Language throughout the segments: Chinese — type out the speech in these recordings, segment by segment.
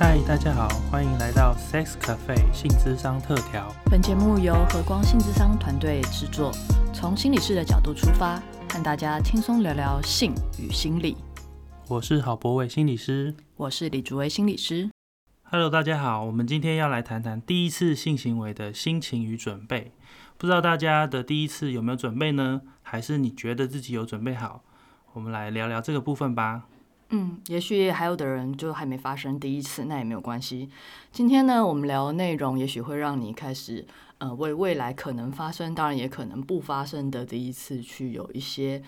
嗨，大家好，欢迎来到 Sex Cafe 性智商特调。本节目由和光性智商团队制作，从心理师的角度出发，和大家轻松聊聊性与心理。我是郝博伟心理师，我是李竹薇心理师。Hello，大家好，我们今天要来谈谈第一次性行为的心情与准备。不知道大家的第一次有没有准备呢？还是你觉得自己有准备好？我们来聊聊这个部分吧。嗯，也许还有的人就还没发生第一次，那也没有关系。今天呢，我们聊的内容也许会让你开始呃为未来可能发生，当然也可能不发生的第一次去有一些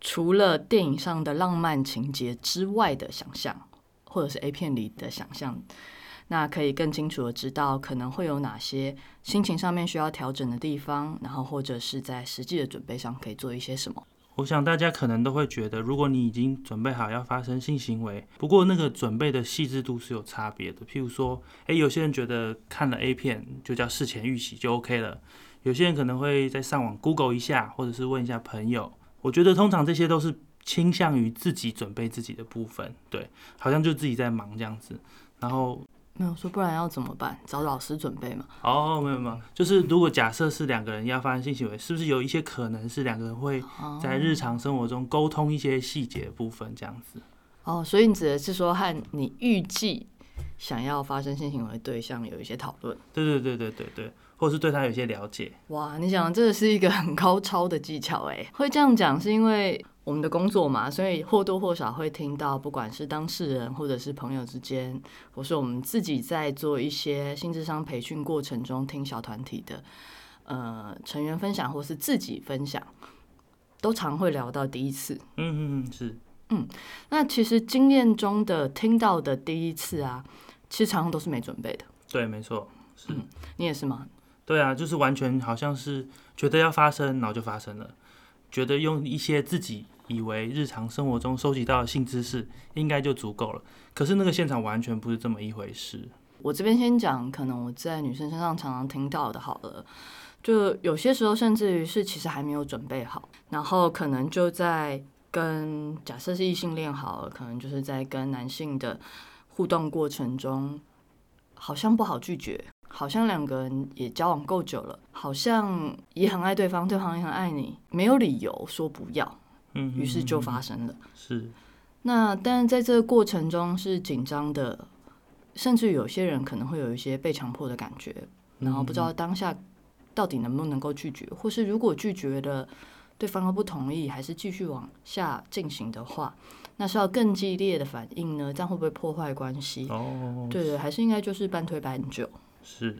除了电影上的浪漫情节之外的想象，或者是 A 片里的想象。那可以更清楚的知道可能会有哪些心情上面需要调整的地方，然后或者是在实际的准备上可以做一些什么。我想大家可能都会觉得，如果你已经准备好要发生性行为，不过那个准备的细致度是有差别的。譬如说，诶，有些人觉得看了 A 片就叫事前预习就 OK 了，有些人可能会在上网 Google 一下，或者是问一下朋友。我觉得通常这些都是倾向于自己准备自己的部分，对，好像就自己在忙这样子，然后。没有说，不然要怎么办？找老师准备嘛。哦，没有没有，就是如果假设是两个人要发生性行为，是不是有一些可能是两个人会在日常生活中沟通一些细节部分这样子？哦，所以你指的是说和你预计想要发生性行为对象有一些讨论？对对对对对对，或者是对他有些了解？哇，你想这个是一个很高超的技巧哎，会这样讲是因为。我们的工作嘛，所以或多或少会听到，不管是当事人或者是朋友之间，或是我们自己在做一些性智商培训过程中听小团体的呃成员分享，或是自己分享，都常会聊到第一次。嗯嗯嗯，是。嗯，那其实经验中的听到的第一次啊，其实常常都是没准备的。对，没错，是你也是吗？对啊，就是完全好像是觉得要发生，然后就发生了，觉得用一些自己。以为日常生活中收集到的性知识应该就足够了，可是那个现场完全不是这么一回事。我这边先讲，可能我在女生身上常常听到的，好了，就有些时候甚至于是其实还没有准备好，然后可能就在跟假设是异性恋好了，可能就是在跟男性的互动过程中，好像不好拒绝，好像两个人也交往够久了，好像也很爱对方，对方也很爱你，没有理由说不要。嗯，于是就发生了。是，那但是在这个过程中是紧张的，甚至有些人可能会有一些被强迫的感觉，然后不知道当下到底能不能够拒绝，或是如果拒绝了，对方又不同意，还是继续往下进行的话，那是要更激烈的反应呢？这样会不会破坏关系？哦，对对，还是应该就是半推半就。是，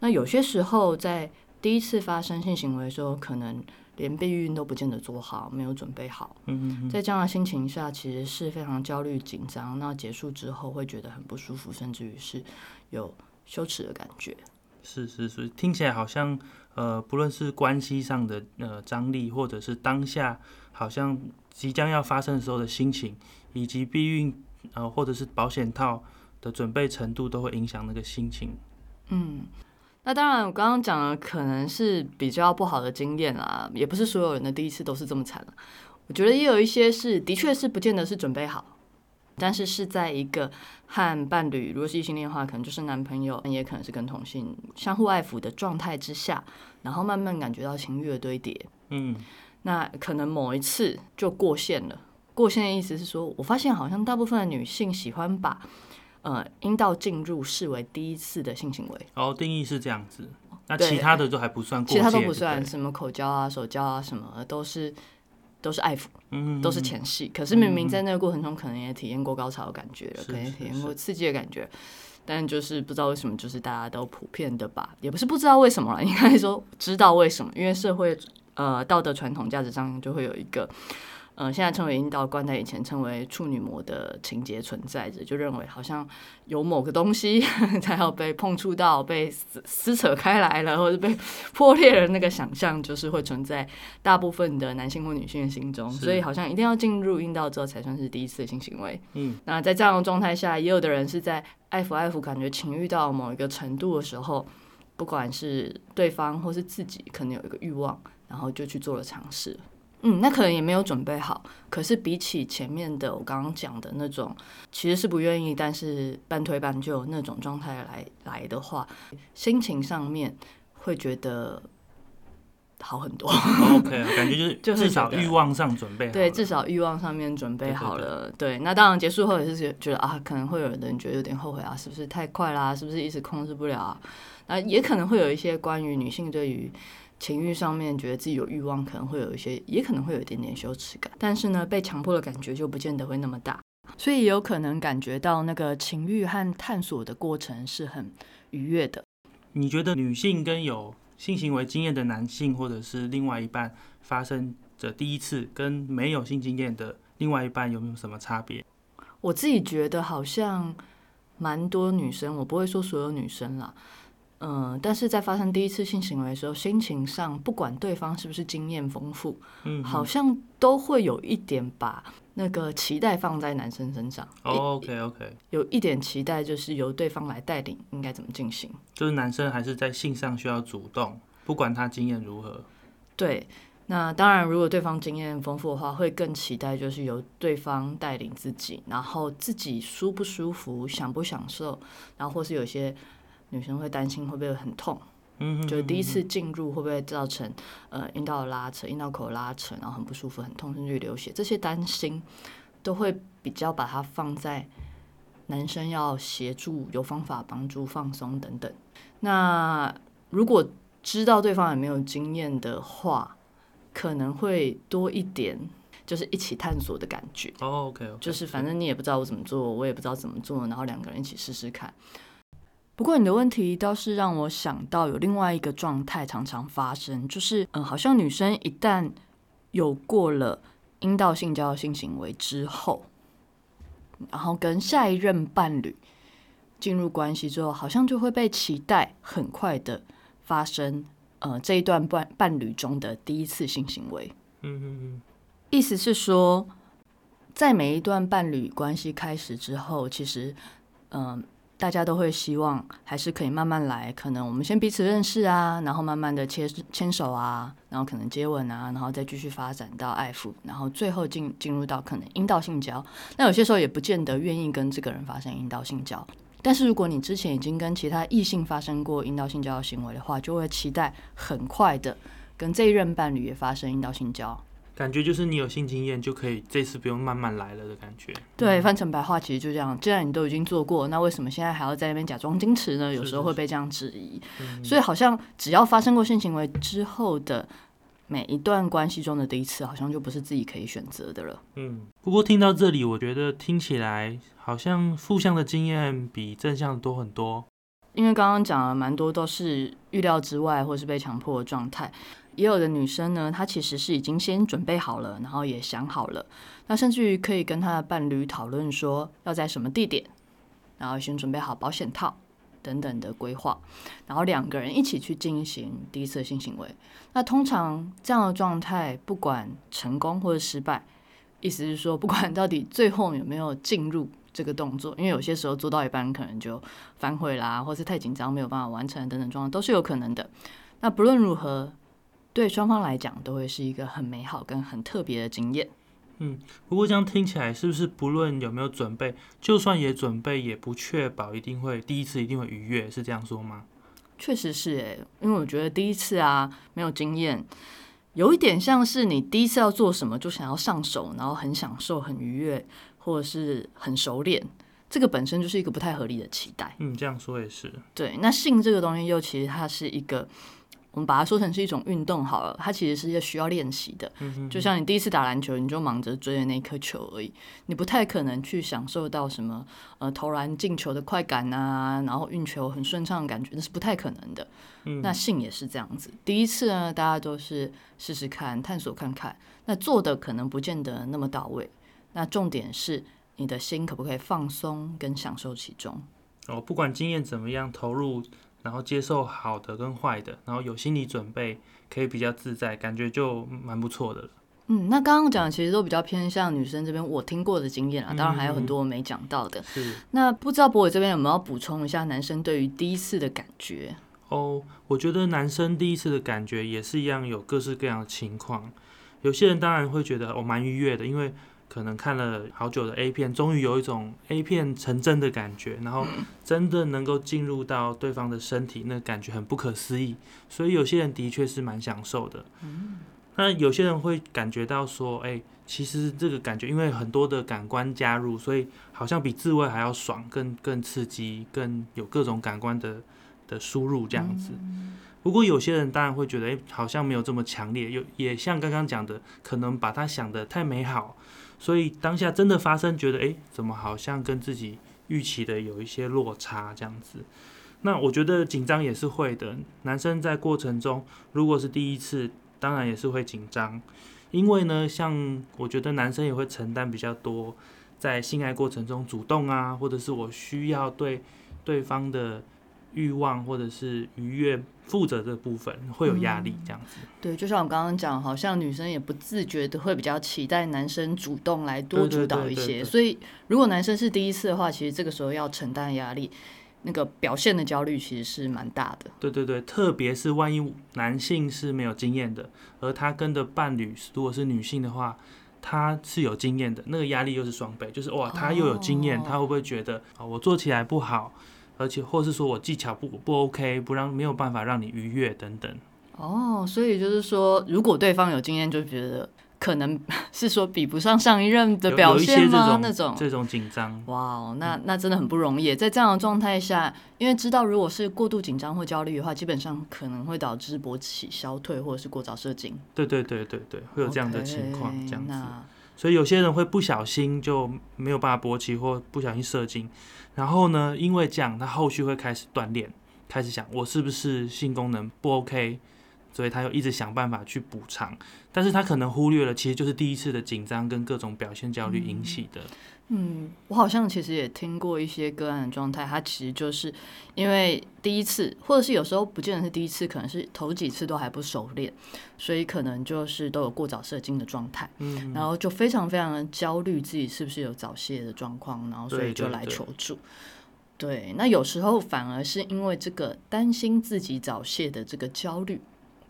那有些时候在第一次发生性行为的时候，可能。连避孕都不见得做好，没有准备好。嗯在这样的心情下，其实是非常焦虑紧张。那结束之后会觉得很不舒服，甚至于是有羞耻的感觉。是是是，听起来好像呃，不论是关系上的呃张力，或者是当下好像即将要发生的时候的心情，以及避孕呃或者是保险套的准备程度，都会影响那个心情。嗯。那当然，我刚刚讲的可能是比较不好的经验啦，也不是所有人的第一次都是这么惨了。我觉得也有一些是，的确是不见得是准备好，但是是在一个和伴侣，如果是异性恋的话，可能就是男朋友，也可能是跟同性相互爱抚的状态之下，然后慢慢感觉到情欲的堆叠。嗯，那可能某一次就过线了。过线的意思是说，我发现好像大部分的女性喜欢把。呃，阴道进入视为第一次的性行为。哦，定义是这样子。那其他的都还不算，其他都不算，什么口交啊、手交啊什么，都是都是爱抚，嗯，都是前戏。可是明明在那个过程中，可能也体验过高潮的感觉了，可能体验过刺激的感觉，但就是不知道为什么，就是大家都普遍的吧，也不是不知道为什么了，应该说知道为什么，因为社会呃道德传统价值上就会有一个。嗯，现在称为阴道关在以前称为处女膜的情节存在着，就认为好像有某个东西 才要被碰触到、被撕撕扯开来了，或者被 破裂了，那个想象就是会存在大部分的男性或女性的心中，所以好像一定要进入阴道之后才算是第一次性行为。嗯，那在这样的状态下，也有的人是在爱抚爱抚，感觉情欲到某一个程度的时候，不管是对方或是自己，可能有一个欲望，然后就去做了尝试。嗯，那可能也没有准备好。可是比起前面的我刚刚讲的那种，其实是不愿意，但是半推半就那种状态来来的话，心情上面会觉得好很多。OK，感觉就是就是至少欲望上准备好对，至少欲望上面准备对对好了。对，那当然结束后也是觉觉得啊，可能会有人觉得有点后悔啊，是不是太快啦？是不是一时控制不了啊？那也可能会有一些关于女性对于情欲上面觉得自己有欲望，可能会有一些，也可能会有一点点羞耻感。但是呢，被强迫的感觉就不见得会那么大，所以也有可能感觉到那个情欲和探索的过程是很愉悦的。你觉得女性跟有性行为经验的男性或者是另外一半发生的第一次，跟没有性经验的另外一半有没有什么差别？我自己觉得好像蛮多女生，我不会说所有女生啦，嗯、但是在发生第一次性行为的时候，心情上不管对方是不是经验丰富，嗯，好像都会有一点把那个期待放在男生身上，哦，OK OK，有一点期待就是由对方来带领应该怎么进行。就是男生还是在性上需要主动，不管他经验如何。对，那当然，如果对方经验丰富的话，会更期待就是由对方带领自己，然后自己舒不舒服、享不享受，然后或是有些女生会担心会不会很痛，嗯，就是第一次进入会不会造成呃阴道的拉扯、阴道口的拉扯，然后很不舒服、很痛，甚至流血，这些担心都会比较把它放在男生要协助、有方法帮助放松等等。那如果知道对方也没有经验的话，可能会多一点，就是一起探索的感觉。哦 OK，就是反正你也不知道我怎么做，我也不知道怎么做，然后两个人一起试试看。不过你的问题倒是让我想到有另外一个状态常常发生，就是嗯，好像女生一旦有过了阴道性交性行为之后，然后跟下一任伴侣进入关系之后，好像就会被期待很快的发生呃这一段伴伴侣中的第一次性行为。嗯嗯嗯，意思是说，在每一段伴侣关系开始之后，其实，嗯、大家都会希望还是可以慢慢来。可能我们先彼此认识啊，然后慢慢的牵牵手啊，然后可能接吻啊，然后再继续发展到爱抚，然后最后进进入到可能阴道性交。那有些时候也不见得愿意跟这个人发生阴道性交。但是如果你之前已经跟其他异性发生过阴道性交的行为的话，就会期待很快的跟这一任伴侣也发生阴道性交。感觉就是你有性经验就可以，这次不用慢慢来了的感觉。对，翻成白话其实就这样。既然你都已经做过，那为什么现在还要在那边假装矜持呢？有时候会被这样质疑。所以好像只要发生过性行为之后的每一段关系中的第一次，好像就不是自己可以选择的了。嗯，不过听到这里，我觉得听起来好像负向的经验比正向多很多。因为刚刚讲了蛮多都是预料之外或是被强迫的状态，也有的女生呢，她其实是已经先准备好了，然后也想好了，那甚至于可以跟她的伴侣讨论说要在什么地点，然后先准备好保险套等等的规划，然后两个人一起去进行第一次性行为。那通常这样的状态，不管成功或者失败，意思是说，不管到底最后有没有进入这个动作，因为有些时候做到一半可能就反悔啦，或是太紧张没有办法完成等等状况都是有可能的。那不论如何，对双方来讲都会是一个很美好跟很特别的经验。嗯不过这样听起来，是不是不论有没有准备，就算也准备，也不确保一定会第一次一定会愉悦，是这样说吗？确实是诶，因为我觉得第一次啊没有经验，有一点像是你第一次要做什么就想要上手，然后很享受、很愉悦，或者是很熟练，这个本身就是一个不太合理的期待。嗯，这样说也是。对，那性这个东西又其实它是一个，我们把它说成是一种运动好了，它其实是一个需要练习的。就像你第一次打篮球，你就忙着追的那颗球而已，你不太可能去享受到什么呃投篮进球的快感啊，然后运球很顺畅的感觉，那是不太可能的。那性也是这样子，第一次呢，大家都是试试看、探索看看，那做的可能不见得那么到位。那重点是你的心可不可以放松跟享受其中。哦，不管经验怎么样，投入，然后接受好的跟坏的，然后有心理准备，可以比较自在，感觉就蛮不错的了。嗯，那刚刚讲的其实都比较偏向女生这边我听过的经验啊，当然还有很多我没讲到的。是那不知道博伟这边有没有要补充一下男生对于第一次的感觉？哦，我觉得男生第一次的感觉也是一样，有各式各样的情况。有些人当然会觉得我蛮愉悦的，因为可能看了好久的 A 片，终于有一种 A 片成真的感觉，然后真的能够进入到对方的身体，那感觉很不可思议。所以有些人的确是蛮享受的。那有些人会感觉到说，哎，其实这个感觉因为很多的感官加入，所以好像比自慰还要爽，更更刺激，更有各种感官的的输入这样子。不过有些人当然会觉得，哎，好像没有这么强烈，有也像刚刚讲的，可能把他想的太美好，所以当下真的发生，觉得，哎，怎么好像跟自己预期的有一些落差这样子。那我觉得紧张也是会的，男生在过程中如果是第一次。当然也是会紧张，因为呢，像我觉得男生也会承担比较多，在性爱过程中主动啊，或者是我需要对对方的欲望或者是愉悦负责的部分，会有压力这样子。对，就像我刚刚讲，好像女生也不自觉的会比较期待男生主动来多主导一些，所以如果男生是第一次的话，其实这个时候要承担压力。那个表现的焦虑其实是蛮大的。对对对，特别是万一男性是没有经验的，而他跟的伴侣如果是女性的话，他是有经验的，那个压力又是双倍，就是哇，他又有经验，他会不会觉得啊，我做起来不好，而且或是说我技巧不不 OK，不让没有办法让你愉悦等等。哦，所以就是说，如果对方有经验，就觉得。可能 是说比不上上一任的表现吗？那种这种紧张，哇哦，那那真的很不容易。在这样的状态下，因为知道如果是过度紧张或焦虑的话，基本上可能会导致勃起消退或者是过早射精。对对对对对，会有这样的情况，这样子。所以有些人会不小心就没有办法勃起或不小心射精，然后呢，因为这样，他后续会开始锻炼，开始想我是不是性功能不 OK。所以他又一直想办法去补偿，但是他可能忽略了，其实就是第一次的紧张跟各种表现焦虑引起的。嗯，我好像其实也听过一些个案的状态，他其实就是因为第一次，或者是有时候不见得是第一次，可能是头几次都还不熟练，所以可能就是都有过早射精的状态，嗯，然后就非常非常的焦虑自己是不是有早泄的状况，然后所以就来求助。对，那有时候反而是因为这个担心自己早泄的这个焦虑。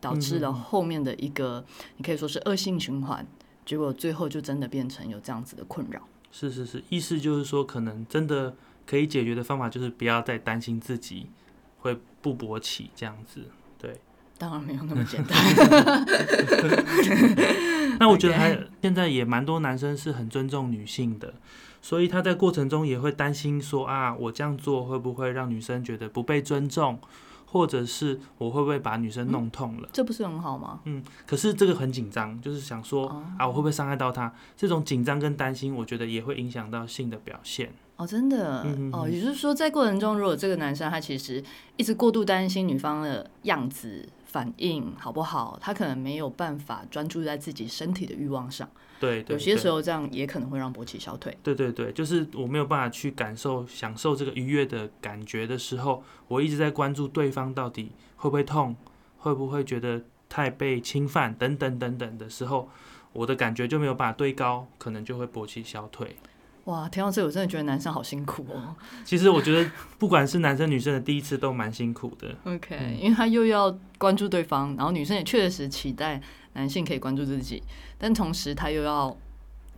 导致了后面的一个，你可以说是恶性循环，结果最后就真的变成有这样子的困扰。是是是，意思就是说，可能真的可以解决的方法就是不要再担心自己会不勃起这样子。对，当然没有那么简单。那我觉得还现在也蛮多男生是很尊重女性的，所以他在过程中也会担心说啊，我这样做会不会让女生觉得不被尊重？或者是我会不会把女生弄痛了？这不是很好吗？嗯，可是这个很紧张，就是想说啊，我会不会伤害到她？这种紧张跟担心，我觉得也会影响到性的表现。哦，真的哦，也就是说，在过程中，如果这个男生他其实一直过度担心女方的样子。反应好不好？他可能没有办法专注在自己身体的欲望上。对，有些时候这样也可能会让勃起消退。对对对，就是我没有办法去感受、享受这个愉悦的感觉的时候，我一直在关注对方到底会不会痛，会不会觉得太被侵犯等等等等的时候，我的感觉就没有办法堆高，可能就会勃起消退。哇，听到这我真的觉得男生好辛苦哦。其实我觉得不管是男生女生的第一次都蛮辛苦的。OK，因为他又要关注对方，然后女生也确实期待男性可以关注自己，但同时他又要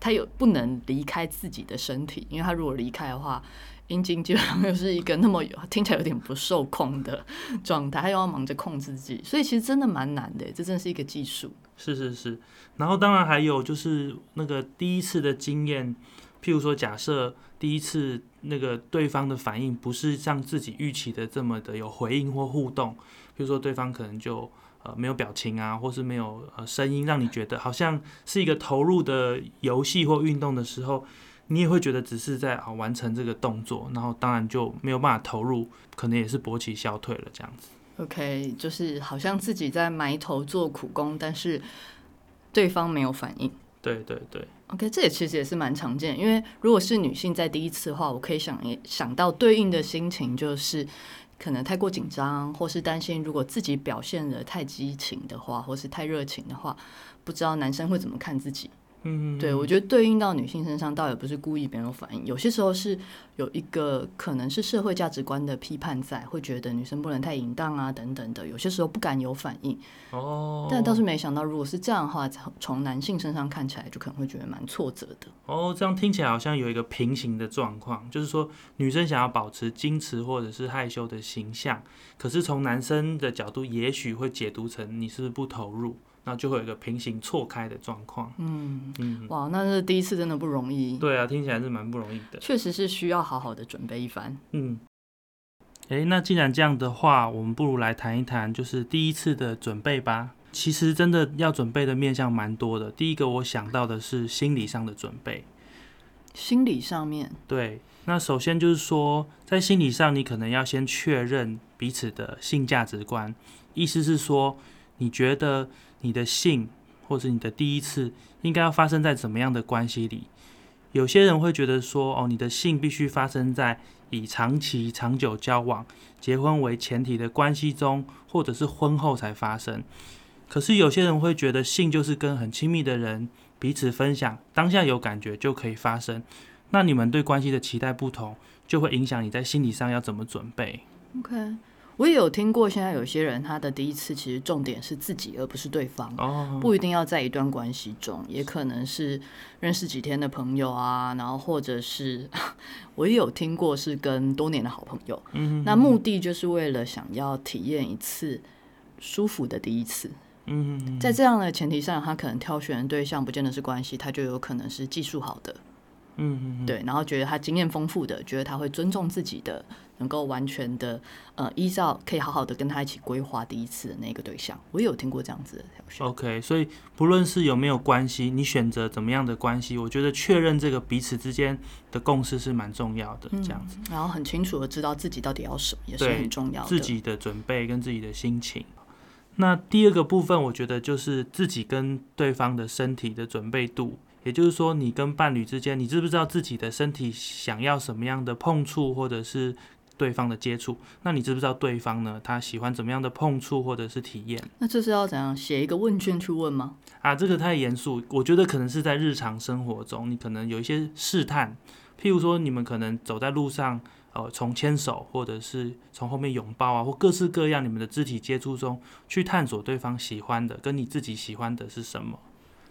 他又不能离开自己的身体，因为他如果离开的话，阴茎基本上又是一个那么有听起来有点不受控的状态，他又要忙着控制自己，所以其实真的蛮难的，这真的是一个技术。是是是，然后当然还有就是那个第一次的经验。譬如说，假设第一次那个对方的反应不是像自己预期的这么的有回应或互动，比如说对方可能就呃没有表情啊，或是没有呃声音，让你觉得好像是一个投入的游戏或运动的时候，你也会觉得只是在啊完成这个动作，然后当然就没有办法投入，可能也是勃起消退了这样子。OK，就是好像自己在埋头做苦工，但是对方没有反应。对对对。OK，这也其实也是蛮常见，因为如果是女性在第一次的话，我可以想想到对应的心情就是可能太过紧张，或是担心如果自己表现的太激情的话，或是太热情的话，不知道男生会怎么看自己，嗯，对，我觉得对应到女性身上，倒也不是故意没有反应，有些时候是有一个可能是社会价值观的批判在，会觉得女生不能太淫荡啊等等的，有些时候不敢有反应。哦，但倒是没想到，如果是这样的话，从从男性身上看起来，就可能会觉得蛮挫折的。哦，这样听起来好像有一个平行的状况，就是说女生想要保持矜持或者是害羞的形象，可是从男生的角度，也许会解读成你是不是不投入。那就会有一个平行错开的状况。嗯嗯，哇，那是第一次真的不容易。对啊，听起来是蛮不容易的。确实是需要好好的准备一番。嗯，哎，那既然这样的话，我们不如来谈一谈，就是第一次的准备吧。其实真的要准备的面向蛮多的。第一个我想到的是心理上的准备。心理上面对，那首先就是说，在心理上，你可能要先确认彼此的性价值观。意思是说，你觉得。你的性，或者你的第一次，应该要发生在怎么样的关系里？有些人会觉得说，哦，你的性必须发生在以长期、长久交往、结婚为前提的关系中，或者是婚后才发生。可是有些人会觉得，性就是跟很亲密的人彼此分享，当下有感觉就可以发生。那你们对关系的期待不同，就会影响你在心理上要怎么准备。OK。我也有听过，现在有些人他的第一次其实重点是自己，而不是对方。哦，不一定要在一段关系中，也可能是认识几天的朋友啊，然后或者是 我也有听过是跟多年的好朋友。嗯，那目的就是为了想要体验一次舒服的第一次。嗯，在这样的前提上，他可能挑选的对象不见得是关系，他就有可能是技术好的。嗯嗯，对，然后觉得他经验丰富的，觉得他会尊重自己的。能够完全的呃依照可以好好的跟他一起规划第一次的那个对象，我也有听过这样子的条件。OK，所以不论是有没有关系，你选择怎么样的关系，我觉得确认这个彼此之间的共识是蛮重要的。这样子，然后很清楚的知道自己到底要什么，也是很重要的。自己的准备跟自己的心情。那第二个部分，我觉得就是自己跟对方的身体的准备度，也就是说，你跟伴侣之间，你知不知道自己的身体想要什么样的碰触，或者是。对方的接触，那你知不知道对方呢？他喜欢怎么样的碰触或者是体验？那这是要怎样写一个问卷去问吗？啊，这个太严肃。我觉得可能是在日常生活中，你可能有一些试探，譬如说你们可能走在路上，呃，从牵手或者是从后面拥抱啊，或各式各样你们的肢体接触中去探索对方喜欢的跟你自己喜欢的是什么。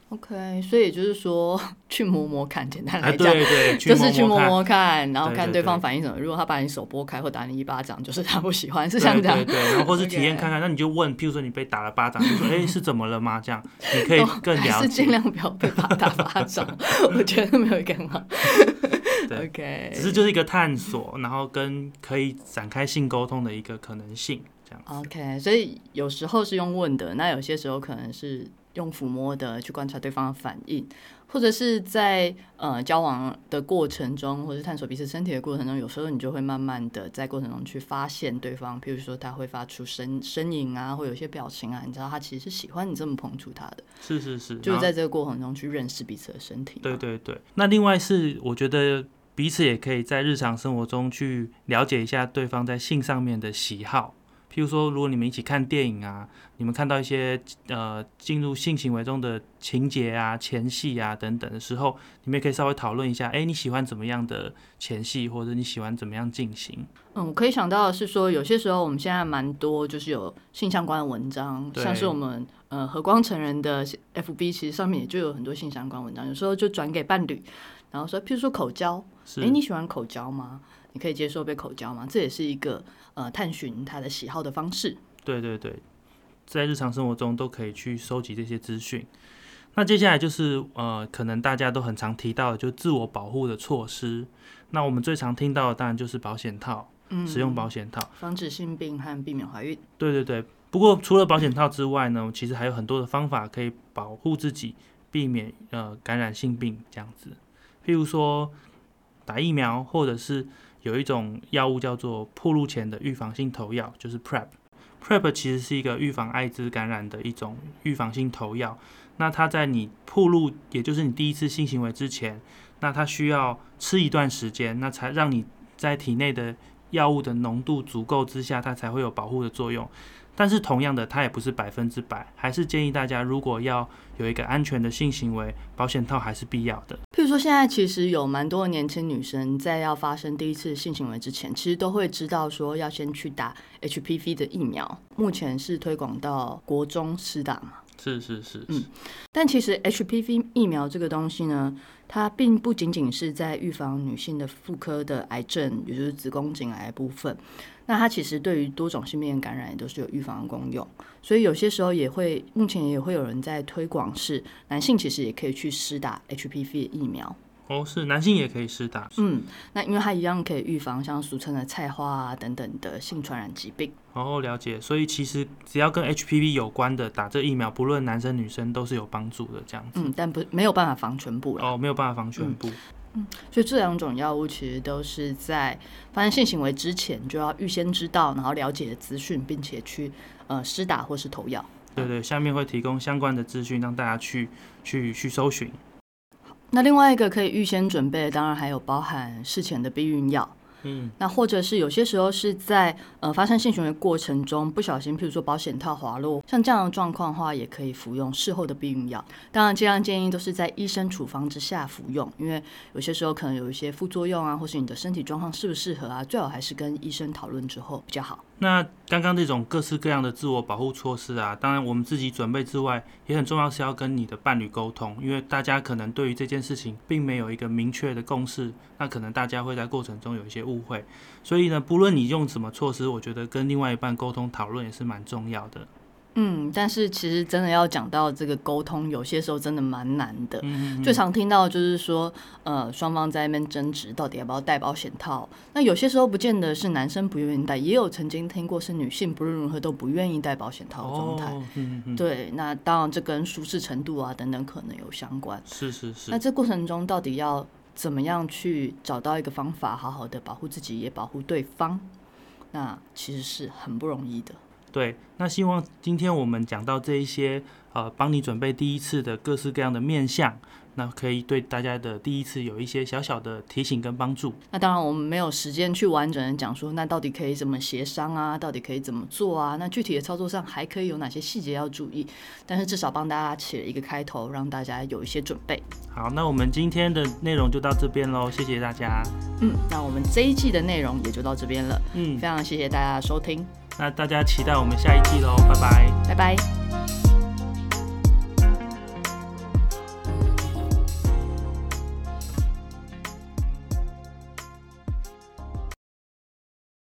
OK，所以就是说 去摸摸看，简单来讲，对对，就是去摸摸看，然后看对方反应什么。如果他把你手拨开或打你一巴掌，就是他不喜欢，是像这样。对对，然后或是体验看看，那你就问，譬如说你被打了巴掌，就说哎是怎么了吗？这样你可以更了解。是尽量不要被打打巴掌，我觉得没有更好。OK，只是就是一个探索，然后跟可以展开性沟通的一个可能性，这样。OK，所以有时候是用问的，那有些时候可能是。用抚摸的去观察对方的反应，或者是在呃交往的过程中，或者探索彼此身体的过程中，有时候你就会慢慢的在过程中去发现对方，譬如说他会发出声声音啊，或有些表情啊，你知道他其实是喜欢你这么碰触他的。是是是，就是在这个过程中去认识彼此的身体。对对对。那另外是我觉得彼此也可以在日常生活中去了解一下对方在性上面的喜好。譬如说，如果你们一起看电影啊，你们看到一些呃进入性行为中的情节啊、前戏啊等等的时候，你们也可以稍微讨论一下，哎，你喜欢怎么样的前戏，或者你喜欢怎么样进行？嗯，我可以想到的是说，有些时候我们现在蛮多就是有性相关的文章，像是我们呃和光成人的 FB，其实上面也就有很多性相关文章，有时候就转给伴侣，然后说，譬如说口交，哎，你喜欢口交吗？你可以接受被口交吗？这也是一个。呃，探寻他的喜好的方式。对对对，在日常生活中都可以去收集这些资讯。那接下来就是呃，可能大家都很常提到的，就自我保护的措施。那我们最常听到的当然就是保险套，嗯使用保险套，防止性病和避免怀孕。对对对。不过除了保险套之外呢，其实还有很多的方法可以保护自己，避免呃感染性病这样子。譬如说打疫苗，或者是。有一种药物叫做铺路前的预防性投药，就是 PrEP。PrEP 其实是一个预防艾滋感染的一种预防性投药。那它在你铺路，也就是你第一次性行为之前，那它需要吃一段时间，那才让你在体内的药物的浓度足够之下，它才会有保护的作用。但是同样的，它也不是百分之百，还是建议大家如果要有一个安全的性行为，保险套还是必要的。说，现在其实有蛮多的年轻女生在要发生第一次性行为之前，其实都会知道说要先去打 HPV 的疫苗，目前是推广到国中施打嘛。是是是，嗯，但其实 HPV 疫苗这个东西呢，它并不仅仅是在预防女性的妇科的癌症，也就是子宫颈癌部分。那它其实对于多种性病感染也都是有预防的功用。所以有些时候也会，目前也会有人在推广，是男性其实也可以去施打 HPV 疫苗。哦，是男性也可以施打。嗯，那因为它一样可以预防像俗称的菜花啊等等的性传染疾病。哦，了解。所以其实只要跟 HPV 有关的打这疫苗，不论男生女生都是有帮助的，这样子。嗯，但不没有办法防全部了。哦，没有办法防全部。嗯，所以这两种药物其实都是在发生性行为之前就要预先知道，然后了解资讯，并且去呃施打或是投药。对对，下面会提供相关的资讯让大家去去去搜寻。那另外一个可以预先准备，当然还有包含事前的避孕药。嗯，那或者是有些时候是在呃发生性行为过程中不小心，譬如说保险套滑落，像这样的状况的话，也可以服用事后的避孕药。当然，这样建议都是在医生处方之下服用，因为有些时候可能有一些副作用啊，或是你的身体状况适不适合啊，最好还是跟医生讨论之后比较好。那刚刚这种各式各样的自我保护措施啊，当然我们自己准备之外，也很重要是要跟你的伴侣沟通，因为大家可能对于这件事情并没有一个明确的共识，那可能大家会在过程中有一些误会，所以呢，不论你用什么措施，我觉得跟另外一半沟通讨论也是蛮重要的。嗯，但是其实真的要讲到这个沟通，有些时候真的蛮难的。最常听到就是说，呃，双方在那边争执，到底要不要戴保险套。那有些时候不见得是男生不愿意戴，也有曾经听过是女性不论如何都不愿意戴保险套的状态。对，那当然这跟舒适程度啊等等可能有相关。是是是。那这过程中到底要怎么样去找到一个方法，好好的保护自己也保护对方，那其实是很不容易的。对，那希望今天我们讲到这一些，呃，帮你准备第一次的各式各样的面相，那可以对大家的第一次有一些小小的提醒跟帮助。那当然，我们没有时间去完整的讲说，那到底可以怎么协商啊？到底可以怎么做啊？那具体的操作上还可以有哪些细节要注意？但是至少帮大家起了一个开头，让大家有一些准备。好，那我们今天的内容就到这边喽，谢谢大家。嗯，那我们这一季的内容也就到这边了。嗯，非常谢谢大家的收听。那大家期待我们下一季喽，拜拜，拜拜。